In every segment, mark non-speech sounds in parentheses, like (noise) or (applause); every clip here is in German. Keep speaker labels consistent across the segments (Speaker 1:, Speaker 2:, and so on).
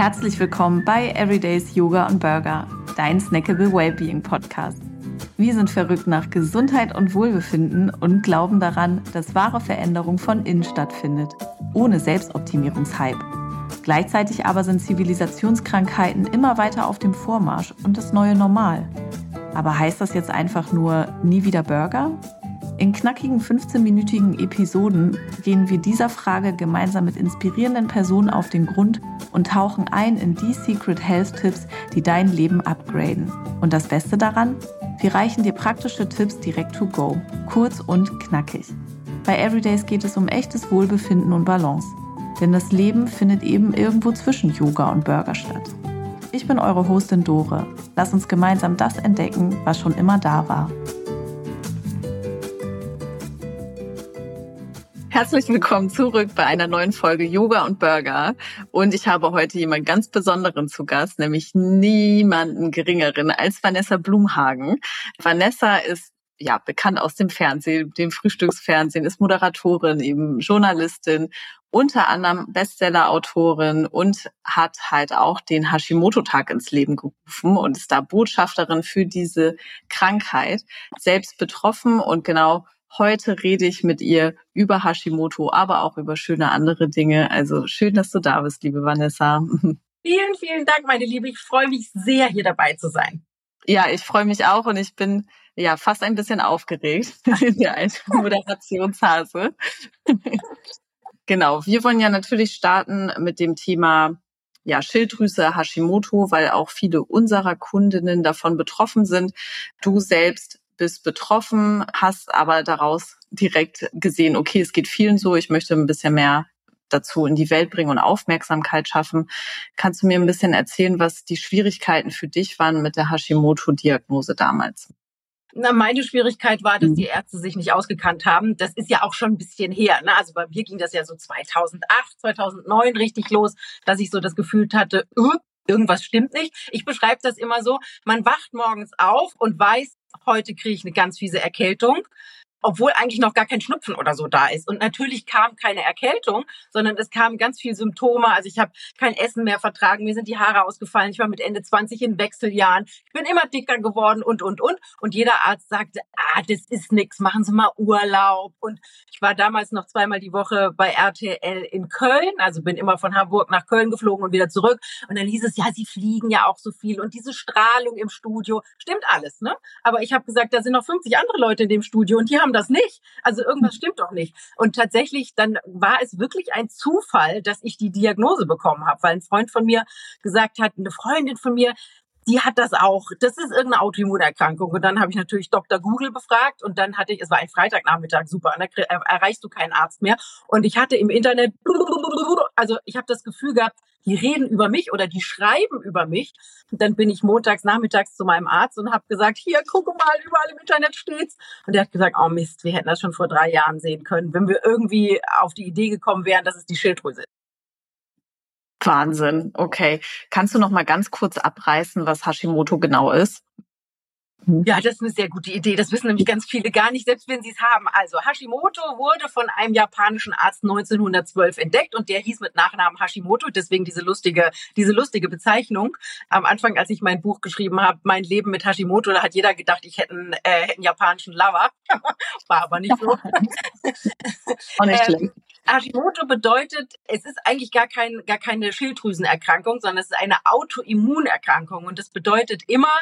Speaker 1: Herzlich willkommen bei Everydays Yoga und Burger, dein Snackable Wellbeing Podcast. Wir sind verrückt nach Gesundheit und Wohlbefinden und glauben daran, dass wahre Veränderung von innen stattfindet, ohne Selbstoptimierungshype. Gleichzeitig aber sind Zivilisationskrankheiten immer weiter auf dem Vormarsch und das neue Normal. Aber heißt das jetzt einfach nur nie wieder Burger? In knackigen 15-minütigen Episoden gehen wir dieser Frage gemeinsam mit inspirierenden Personen auf den Grund und tauchen ein in die Secret Health Tipps, die dein Leben upgraden. Und das Beste daran? Wir reichen dir praktische Tipps direkt to go, kurz und knackig. Bei Everydays geht es um echtes Wohlbefinden und Balance. Denn das Leben findet eben irgendwo zwischen Yoga und Burger statt. Ich bin eure Hostin Dore. Lass uns gemeinsam das entdecken, was schon immer da war. Herzlich willkommen zurück bei einer neuen Folge Yoga und Burger. Und ich habe heute jemanden ganz Besonderen zu Gast, nämlich niemanden Geringeren als Vanessa Blumhagen. Vanessa ist ja bekannt aus dem Fernsehen, dem Frühstücksfernsehen, ist Moderatorin, eben Journalistin, unter anderem Bestseller-Autorin und hat halt auch den Hashimoto-Tag ins Leben gerufen und ist da Botschafterin für diese Krankheit, selbst betroffen und genau Heute rede ich mit ihr über Hashimoto, aber auch über schöne andere Dinge. Also schön, dass du da bist, liebe Vanessa. (laughs)
Speaker 2: Vielen, vielen Dank, meine Liebe. Ich freue mich sehr, hier dabei zu sein.
Speaker 1: Ja, ich freue mich auch und ich bin ja fast ein bisschen aufgeregt (laughs) in der (laughs) Moderationshase. genau, wir wollen ja natürlich starten mit dem Thema ja, Schilddrüse, Hashimoto, weil auch viele unserer Kundinnen davon betroffen sind. Du selbst bist betroffen, hast aber daraus direkt gesehen, okay, es geht vielen so, ich möchte ein bisschen mehr dazu in die Welt bringen und Aufmerksamkeit schaffen. Kannst du mir ein bisschen erzählen, was die Schwierigkeiten für dich waren mit der Hashimoto-Diagnose damals?
Speaker 2: Na, meine Schwierigkeit war, dass mhm. die Ärzte sich nicht ausgekannt haben. Das ist ja auch schon ein bisschen her. Ne? Also bei mir ging das ja so 2008, 2009 richtig los, dass ich so das Gefühl hatte, uh, irgendwas stimmt nicht. Ich beschreibe das immer so, man wacht morgens auf und weiß, heute kriege ich eine ganz fiese Erkältung obwohl eigentlich noch gar kein Schnupfen oder so da ist. Und natürlich kam keine Erkältung, sondern es kamen ganz viele Symptome. Also ich habe kein Essen mehr vertragen, mir sind die Haare ausgefallen, ich war mit Ende 20 in Wechseljahren, ich bin immer dicker geworden und, und, und. Und jeder Arzt sagte, ah, das ist nix, machen Sie mal Urlaub. Und ich war damals noch zweimal die Woche bei RTL in Köln, also bin immer von Hamburg nach Köln geflogen und wieder zurück. Und dann hieß es, ja, Sie fliegen ja auch so viel und diese Strahlung im Studio, stimmt alles, ne? Aber ich habe gesagt, da sind noch 50 andere Leute in dem Studio und die haben haben das nicht. Also irgendwas stimmt doch nicht. Und tatsächlich, dann war es wirklich ein Zufall, dass ich die Diagnose bekommen habe, weil ein Freund von mir gesagt hat, eine Freundin von mir, die hat das auch. Das ist irgendeine Autoimmunerkrankung. Und dann habe ich natürlich Dr. Google befragt und dann hatte ich, es war ein Freitagnachmittag, super, da erreichst du keinen Arzt mehr. Und ich hatte im Internet, also ich habe das Gefühl gehabt, die reden über mich oder die schreiben über mich. Und dann bin ich montags, nachmittags zu meinem Arzt und habe gesagt, hier, guck mal, überall im Internet steht's. Und der hat gesagt, oh Mist, wir hätten das schon vor drei Jahren sehen können, wenn wir irgendwie auf die Idee gekommen wären, dass es die Schilddrüse ist.
Speaker 1: Wahnsinn. Okay. Kannst du noch mal ganz kurz abreißen, was Hashimoto genau ist?
Speaker 2: Mhm. Ja, das ist eine sehr gute Idee. Das wissen nämlich ganz viele gar nicht, selbst wenn sie es haben. Also Hashimoto wurde von einem japanischen Arzt 1912 entdeckt und der hieß mit Nachnamen Hashimoto, deswegen diese lustige, diese lustige Bezeichnung. Am Anfang, als ich mein Buch geschrieben habe, mein Leben mit Hashimoto, da hat jeder gedacht, ich hätte einen, äh, hätte einen japanischen Lover. (laughs) War aber nicht so. (laughs) Auch nicht schlimm. Hashimoto bedeutet, es ist eigentlich gar, kein, gar keine Schilddrüsenerkrankung, sondern es ist eine Autoimmunerkrankung. Und das bedeutet immer,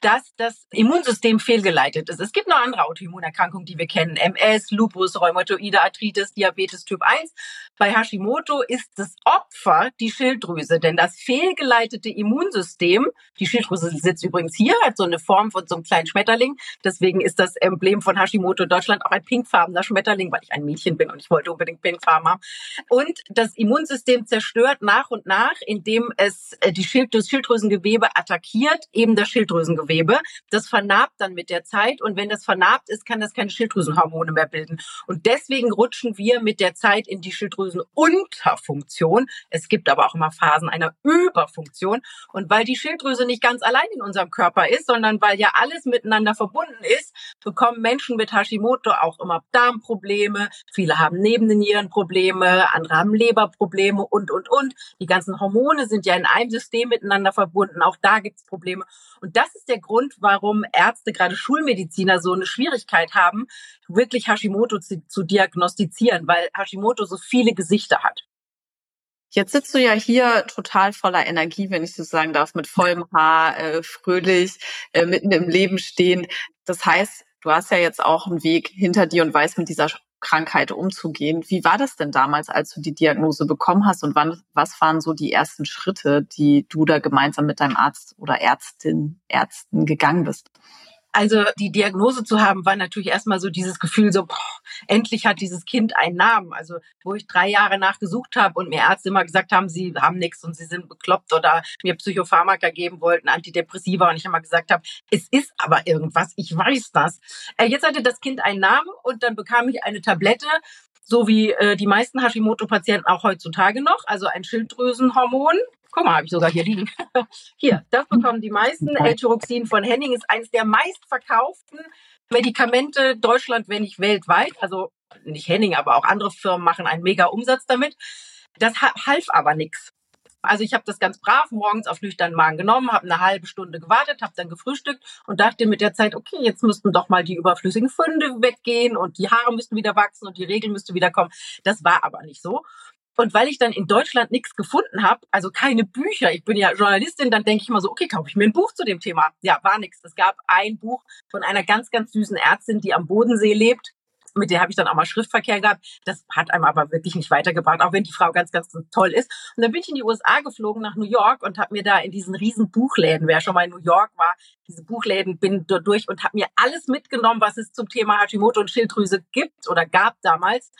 Speaker 2: dass das Immunsystem fehlgeleitet ist. Es gibt noch andere Autoimmunerkrankungen, die wir kennen. MS, Lupus, Rheumatoide Arthritis, Diabetes Typ 1. Bei Hashimoto ist das Opfer die Schilddrüse, denn das fehlgeleitete Immunsystem, die Schilddrüse sitzt übrigens hier, hat so eine Form von so einem kleinen Schmetterling. Deswegen ist das Emblem von Hashimoto Deutschland auch ein pinkfarbener Schmetterling, weil ich ein Mädchen bin und ich wollte unbedingt pinkfarben haben. Und das Immunsystem zerstört nach und nach, indem es äh, die Schild das Schilddrüsengewebe attackiert, eben das Schilddrüsengewebe Schilddrüsengewebe. Das vernarbt dann mit der Zeit und wenn das vernarbt ist, kann das keine Schilddrüsenhormone mehr bilden. Und deswegen rutschen wir mit der Zeit in die Schilddrüsenunterfunktion. Es gibt aber auch immer Phasen einer Überfunktion. Und weil die Schilddrüse nicht ganz allein in unserem Körper ist, sondern weil ja alles miteinander verbunden ist, bekommen Menschen mit Hashimoto auch immer Darmprobleme. Viele haben neben den Nieren Probleme, andere haben Leberprobleme und, und, und. Die ganzen Hormone sind ja in einem System miteinander verbunden. Auch da gibt es Probleme. Und das ist der Grund, warum Ärzte, gerade Schulmediziner, so eine Schwierigkeit haben, wirklich Hashimoto zu, zu diagnostizieren, weil Hashimoto so viele Gesichter hat.
Speaker 1: Jetzt sitzt du ja hier total voller Energie, wenn ich so sagen darf, mit vollem Haar, äh, fröhlich, äh, mitten im Leben stehen. Das heißt, du hast ja jetzt auch einen Weg hinter dir und weißt mit dieser Krankheit umzugehen. Wie war das denn damals, als du die Diagnose bekommen hast und wann, was waren so die ersten Schritte, die du da gemeinsam mit deinem Arzt oder Ärztin, Ärzten gegangen bist?
Speaker 2: Also die Diagnose zu haben, war natürlich erstmal so dieses Gefühl, so boah, endlich hat dieses Kind einen Namen. Also wo ich drei Jahre nachgesucht habe und mir Ärzte immer gesagt haben, sie haben nichts und sie sind bekloppt oder mir Psychopharmaka geben wollten, Antidepressiva und ich immer gesagt habe, es ist aber irgendwas, ich weiß das. Äh, jetzt hatte das Kind einen Namen und dann bekam ich eine Tablette, so wie äh, die meisten Hashimoto-Patienten auch heutzutage noch, also ein Schilddrüsenhormon, Guck mal, habe ich sogar hier liegen. (laughs) Hier, das bekommen die meisten. L-Tyroxin von Henning ist eines der meistverkauften Medikamente Deutschland, wenn nicht weltweit. Also nicht Henning, aber auch andere Firmen machen einen mega Umsatz damit. Das half aber nichts. Also ich habe das ganz brav morgens auf nüchternen Magen genommen, habe eine halbe Stunde gewartet, habe dann gefrühstückt und dachte mit der Zeit, okay, jetzt müssten doch mal die überflüssigen Funde weggehen und die Haare müssten wieder wachsen und die Regel müsste wieder kommen. Das war aber nicht so. Und weil ich dann in Deutschland nichts gefunden habe, also keine Bücher, ich bin ja Journalistin, dann denke ich mal so, okay, kaufe ich mir ein Buch zu dem Thema. Ja, war nichts. Es gab ein Buch von einer ganz, ganz süßen Ärztin, die am Bodensee lebt. Mit der habe ich dann auch mal Schriftverkehr gehabt. Das hat einem aber wirklich nicht weitergebracht, auch wenn die Frau ganz, ganz toll ist. Und dann bin ich in die USA geflogen nach New York und habe mir da in diesen riesen Buchläden, wer schon mal in New York war, diese Buchläden bin dort durch und habe mir alles mitgenommen, was es zum Thema Hashimoto und Schilddrüse gibt oder gab damals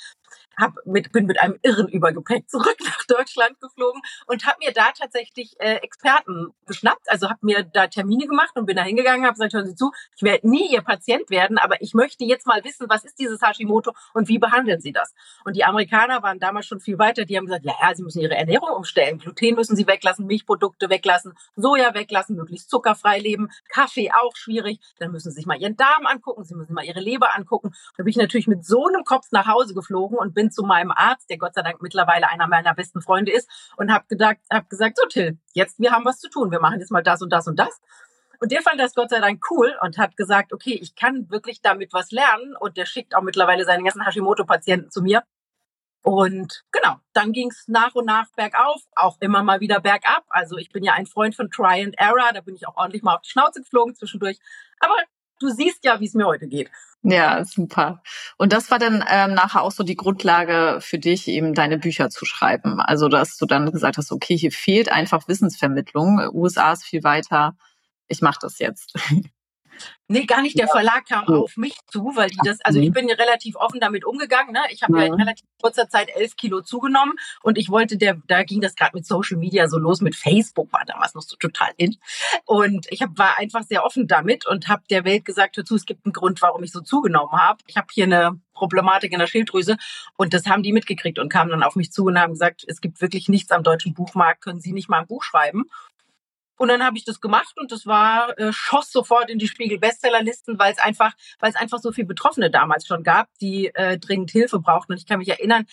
Speaker 2: hab mit, bin mit einem irren Übergepäck zurück (laughs) nach Deutschland geflogen und habe mir da tatsächlich äh, Experten geschnappt. Also habe mir da Termine gemacht und bin da hingegangen, habe gesagt, hören Sie zu, ich werde nie Ihr Patient werden, aber ich möchte jetzt mal wissen, was ist dieses Hashimoto und wie behandeln Sie das? Und die Amerikaner waren damals schon viel weiter. Die haben gesagt, ja, ja, Sie müssen Ihre Ernährung umstellen. Gluten müssen Sie weglassen, Milchprodukte weglassen, Soja weglassen, möglichst zuckerfrei leben, Kaffee auch schwierig. Dann müssen Sie sich mal Ihren Darm angucken, Sie müssen mal Ihre Leber angucken. Da bin ich natürlich mit so einem Kopf nach Hause geflogen und bin zu meinem Arzt, der Gott sei Dank mittlerweile einer meiner besten Freunde ist, und habe gedacht, hab gesagt, so Till, jetzt wir haben was zu tun, wir machen jetzt mal das und das und das. Und der fand das Gott sei Dank cool und hat gesagt, okay, ich kann wirklich damit was lernen. Und der schickt auch mittlerweile seine ganzen Hashimoto-Patienten zu mir. Und genau, dann ging es nach und nach bergauf, auch immer mal wieder bergab. Also ich bin ja ein Freund von Try and Error, da bin ich auch ordentlich mal auf die Schnauze geflogen zwischendurch. Aber du siehst ja, wie es mir heute geht.
Speaker 1: Ja, super. Und das war dann ähm, nachher auch so die Grundlage für dich, eben deine Bücher zu schreiben. Also, dass du dann gesagt hast, okay, hier fehlt einfach Wissensvermittlung. USA ist viel weiter. Ich mache das jetzt. (laughs)
Speaker 2: Nee, gar nicht. Der Verlag kam ja. auf mich zu, weil die das, also ich mhm. bin ja relativ offen damit umgegangen. Ne? Ich habe ja. ja in relativ kurzer Zeit elf Kilo zugenommen und ich wollte, der, da ging das gerade mit Social Media so los, mit Facebook war damals noch so total in. Und ich hab, war einfach sehr offen damit und habe der Welt gesagt, hör zu, es gibt einen Grund, warum ich so zugenommen habe. Ich habe hier eine Problematik in der Schilddrüse und das haben die mitgekriegt und kamen dann auf mich zu und haben gesagt, es gibt wirklich nichts am deutschen Buchmarkt, können Sie nicht mal ein Buch schreiben? Und dann habe ich das gemacht und das war äh, schoss sofort in die Spiegel Bestsellerlisten, weil es einfach, weil es einfach so viele Betroffene damals schon gab, die äh, dringend Hilfe brauchten. Und ich kann mich erinnern,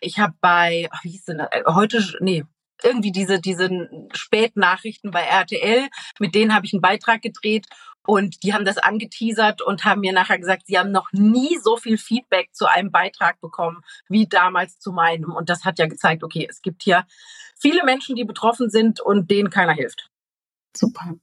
Speaker 2: ich habe bei, ach, wie hieß denn das? Äh, heute, nee, irgendwie diese diese Spätnachrichten bei RTL, mit denen habe ich einen Beitrag gedreht und die haben das angeteasert und haben mir nachher gesagt, sie haben noch nie so viel Feedback zu einem Beitrag bekommen wie damals zu meinem. Und das hat ja gezeigt, okay, es gibt hier viele Menschen, die betroffen sind und denen keiner hilft.
Speaker 1: Super.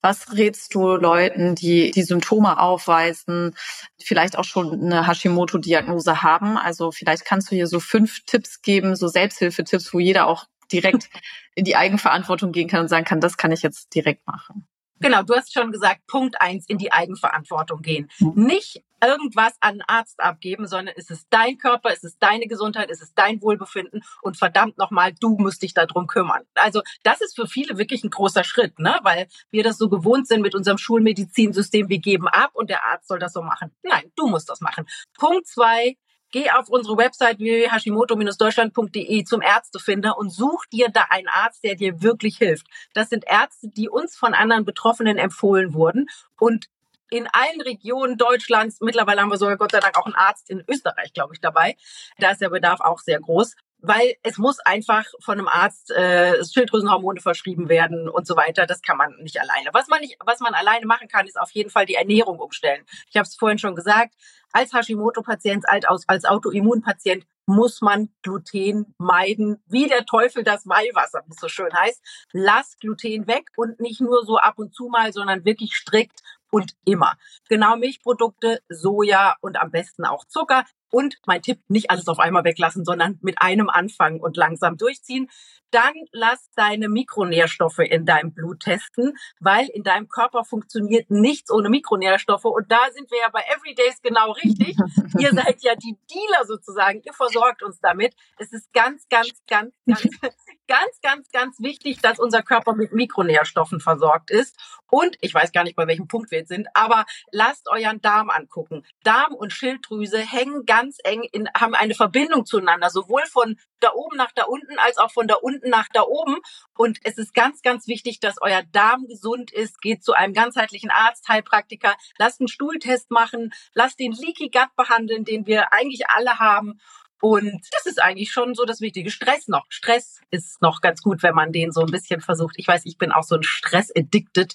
Speaker 1: Was rätst du Leuten, die die Symptome aufweisen, vielleicht auch schon eine Hashimoto-Diagnose haben? Also vielleicht kannst du hier so fünf Tipps geben, so Selbsthilfetipps, wo jeder auch direkt (laughs) in die Eigenverantwortung gehen kann und sagen kann, das kann ich jetzt direkt machen.
Speaker 2: Genau, du hast schon gesagt, Punkt eins, in die Eigenverantwortung gehen. Mhm. Nicht irgendwas an einen Arzt abgeben, sondern es ist dein Körper, es ist deine Gesundheit, es ist dein Wohlbefinden und verdammt nochmal, du musst dich darum kümmern. Also das ist für viele wirklich ein großer Schritt, ne? weil wir das so gewohnt sind mit unserem Schulmedizinsystem, wir geben ab und der Arzt soll das so machen. Nein, du musst das machen. Punkt zwei, Geh auf unsere Website www.hashimoto-deutschland.de zum Ärztefinder und such dir da einen Arzt, der dir wirklich hilft. Das sind Ärzte, die uns von anderen Betroffenen empfohlen wurden und in allen Regionen Deutschlands, mittlerweile haben wir sogar Gott sei Dank auch einen Arzt in Österreich, glaube ich, dabei. Da ist der Bedarf auch sehr groß weil es muss einfach von einem Arzt äh, Schilddrüsenhormone verschrieben werden und so weiter. Das kann man nicht alleine. Was man nicht, was man alleine machen kann, ist auf jeden Fall die Ernährung umstellen. Ich habe es vorhin schon gesagt als Hashimoto-Patient, als, Autoimmunpatient muss man Gluten meiden, wie der Teufel das Weihwasser, wie es so schön heißt. Lass Gluten weg und nicht nur so ab und zu mal, sondern wirklich strikt und immer. Genau Milchprodukte, Soja und am besten auch Zucker. Und mein Tipp, nicht alles auf einmal weglassen, sondern mit einem anfangen und langsam durchziehen. Dann lass deine Mikronährstoffe in deinem Blut testen, weil in deinem Körper funktioniert nichts ohne Mikronährstoffe. Und da sind wir ja bei Everydays genau richtig. Ihr (laughs) seid ja die Dealer sozusagen. Ihr versorgt uns damit. Es ist ganz, ganz, ganz, ganz, (laughs) ganz, ganz, ganz wichtig, dass unser Körper mit Mikronährstoffen versorgt ist. Und ich weiß gar nicht, bei welchem Punkt wir jetzt sind, aber lasst euren Darm angucken. Darm und Schilddrüse hängen ganz eng in, haben eine Verbindung zueinander, sowohl von da oben nach da unten als auch von da unten nach da oben. Und es ist ganz, ganz wichtig, dass euer Darm gesund ist. Geht zu einem ganzheitlichen Arzt, Heilpraktiker, lasst einen Stuhltest machen, lasst den Leaky Gut behandeln, den wir eigentlich alle haben. Und das ist eigentlich schon so das Wichtige. Stress noch. Stress ist noch ganz gut, wenn man den so ein bisschen versucht. Ich weiß, ich bin auch so ein Stress-addicted.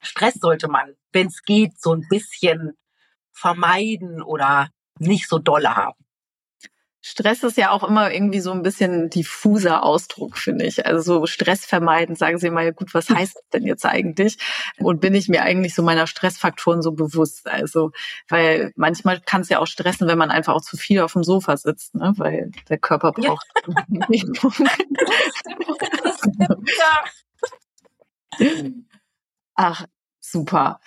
Speaker 2: Stress sollte man, wenn es geht, so ein bisschen vermeiden oder nicht so dolle haben.
Speaker 1: Stress ist ja auch immer irgendwie so ein bisschen diffuser Ausdruck, finde ich. Also so Stress vermeiden, sagen Sie mal, gut, was heißt das denn jetzt eigentlich? Und bin ich mir eigentlich so meiner Stressfaktoren so bewusst? Also, weil manchmal kann es ja auch stressen, wenn man einfach auch zu viel auf dem Sofa sitzt, ne? weil der Körper braucht. (laughs) (laughs) Ja. Ach, super.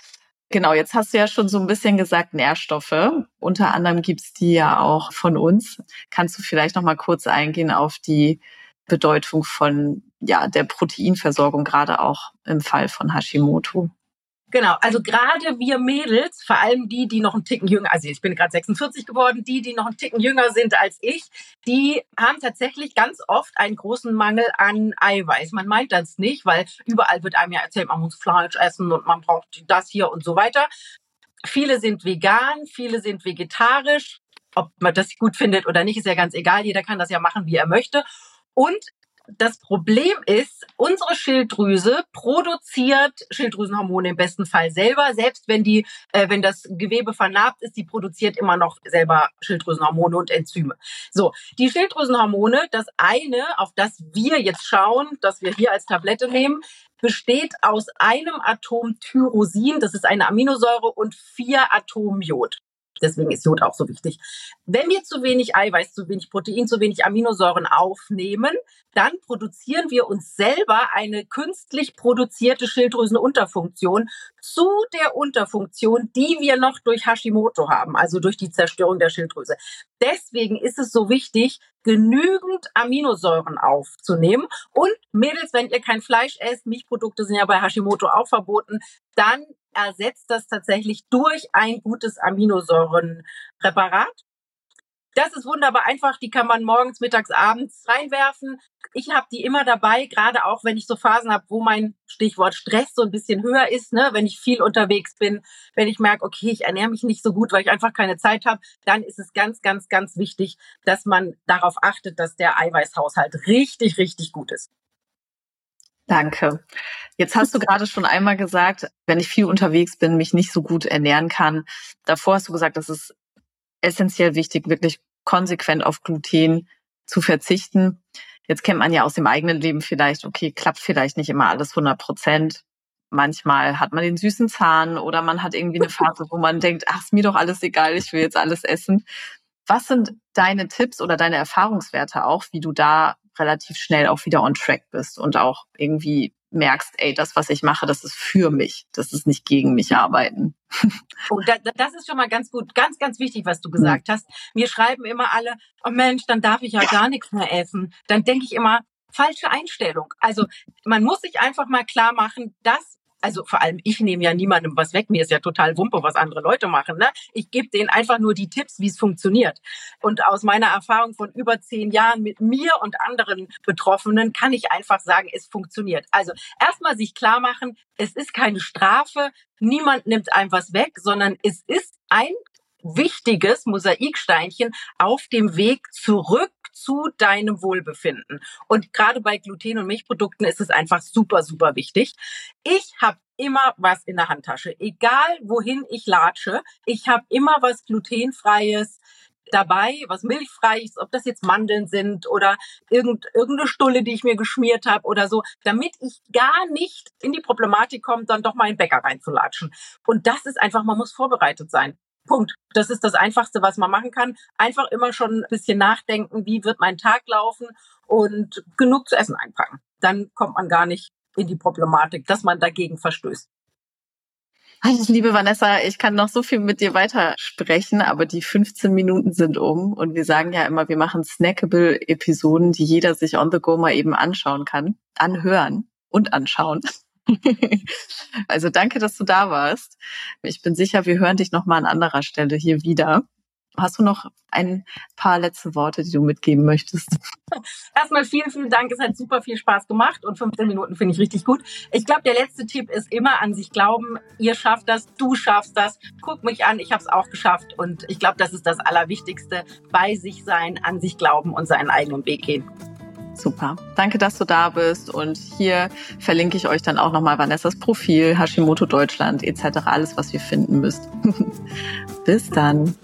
Speaker 1: Genau, jetzt hast du ja schon so ein bisschen gesagt Nährstoffe. Unter anderem gibt's die ja auch von uns. Kannst du vielleicht noch mal kurz eingehen auf die Bedeutung von ja, der Proteinversorgung, gerade auch im Fall von Hashimoto?
Speaker 2: Genau, also gerade wir Mädels, vor allem die, die noch einen Ticken jünger, also ich bin gerade 46 geworden, die, die noch einen Ticken jünger sind als ich, die haben tatsächlich ganz oft einen großen Mangel an Eiweiß. Man meint das nicht, weil überall wird einem ja erzählt, man muss Fleisch essen und man braucht das hier und so weiter. Viele sind vegan, viele sind vegetarisch. Ob man das gut findet oder nicht, ist ja ganz egal. Jeder kann das ja machen, wie er möchte. Und das Problem ist, unsere Schilddrüse produziert Schilddrüsenhormone im besten Fall selber, selbst wenn die, äh, wenn das Gewebe vernarbt ist, die produziert immer noch selber Schilddrüsenhormone und Enzyme. So, die Schilddrüsenhormone, das eine, auf das wir jetzt schauen, das wir hier als Tablette nehmen, besteht aus einem Atom Tyrosin, das ist eine Aminosäure, und vier Atom Jod. Deswegen ist Jod auch so wichtig. Wenn wir zu wenig Eiweiß, zu wenig Protein, zu wenig Aminosäuren aufnehmen, dann produzieren wir uns selber eine künstlich produzierte Schilddrüsenunterfunktion zu der Unterfunktion, die wir noch durch Hashimoto haben, also durch die Zerstörung der Schilddrüse. Deswegen ist es so wichtig, genügend Aminosäuren aufzunehmen. Und Mädels, wenn ihr kein Fleisch esst, Milchprodukte sind ja bei Hashimoto auch verboten, dann ersetzt das tatsächlich durch ein gutes Aminosäurenpräparat. Das ist wunderbar einfach. Die kann man morgens, mittags, abends reinwerfen. Ich habe die immer dabei, gerade auch wenn ich so Phasen habe, wo mein Stichwort Stress so ein bisschen höher ist, ne? wenn ich viel unterwegs bin, wenn ich merke, okay, ich ernähre mich nicht so gut, weil ich einfach keine Zeit habe, dann ist es ganz, ganz, ganz wichtig, dass man darauf achtet, dass der Eiweißhaushalt richtig, richtig gut ist.
Speaker 1: Danke. Jetzt hast du gerade schon einmal gesagt, wenn ich viel unterwegs bin, mich nicht so gut ernähren kann. Davor hast du gesagt, das ist essentiell wichtig, wirklich konsequent auf Gluten zu verzichten. Jetzt kennt man ja aus dem eigenen Leben vielleicht, okay, klappt vielleicht nicht immer alles 100 Prozent. Manchmal hat man den süßen Zahn oder man hat irgendwie eine Phase, wo man denkt, ach, ist mir doch alles egal, ich will jetzt alles essen. Was sind deine Tipps oder deine Erfahrungswerte auch, wie du da relativ schnell auch wieder on track bist und auch irgendwie merkst, ey, das, was ich mache, das ist für mich. Das ist nicht gegen mich arbeiten. (laughs)
Speaker 2: Oh, da, das ist schon mal ganz gut, ganz, ganz wichtig, was du gesagt hast. Mir schreiben immer alle, oh Mensch, dann darf ich ja gar nichts mehr essen. Dann denke ich immer, falsche Einstellung. Also man muss sich einfach mal klar machen, dass also vor allem ich nehme ja niemandem was weg. Mir ist ja total Wumpe, was andere Leute machen. Ne? Ich gebe denen einfach nur die Tipps, wie es funktioniert. Und aus meiner Erfahrung von über zehn Jahren mit mir und anderen Betroffenen kann ich einfach sagen, es funktioniert. Also erstmal sich klar machen, es ist keine Strafe. Niemand nimmt einem was weg, sondern es ist ein wichtiges Mosaiksteinchen auf dem Weg zurück zu deinem Wohlbefinden. Und gerade bei Gluten- und Milchprodukten ist es einfach super, super wichtig. Ich habe immer was in der Handtasche, egal wohin ich latsche. Ich habe immer was glutenfreies dabei, was milchfreies, ob das jetzt Mandeln sind oder irgend, irgendeine Stulle, die ich mir geschmiert habe oder so, damit ich gar nicht in die Problematik komme, dann doch mal in den Bäcker reinzulatschen. Und das ist einfach, man muss vorbereitet sein. Punkt. Das ist das Einfachste, was man machen kann. Einfach immer schon ein bisschen nachdenken, wie wird mein Tag laufen und genug zu essen einpacken. Dann kommt man gar nicht in die Problematik, dass man dagegen verstößt.
Speaker 1: Liebe Vanessa, ich kann noch so viel mit dir weitersprechen, aber die 15 Minuten sind um und wir sagen ja immer, wir machen snackable Episoden, die jeder sich on the go mal eben anschauen kann, anhören und anschauen. (laughs) also danke, dass du da warst. Ich bin sicher, wir hören dich noch mal an anderer Stelle hier wieder. Hast du noch ein paar letzte Worte, die du mitgeben möchtest? (laughs)
Speaker 2: Erstmal vielen, vielen Dank. Es hat super viel Spaß gemacht und 15 Minuten finde ich richtig gut. Ich glaube, der letzte Tipp ist immer an sich glauben. Ihr schafft das, du schaffst das. Guck mich an, ich habe es auch geschafft und ich glaube, das ist das Allerwichtigste. Bei sich sein, an sich glauben und seinen eigenen Weg gehen.
Speaker 1: Super. Danke, dass du da bist. Und hier verlinke ich euch dann auch nochmal Vanessas Profil, Hashimoto Deutschland etc. Alles, was ihr finden müsst. (laughs) Bis dann.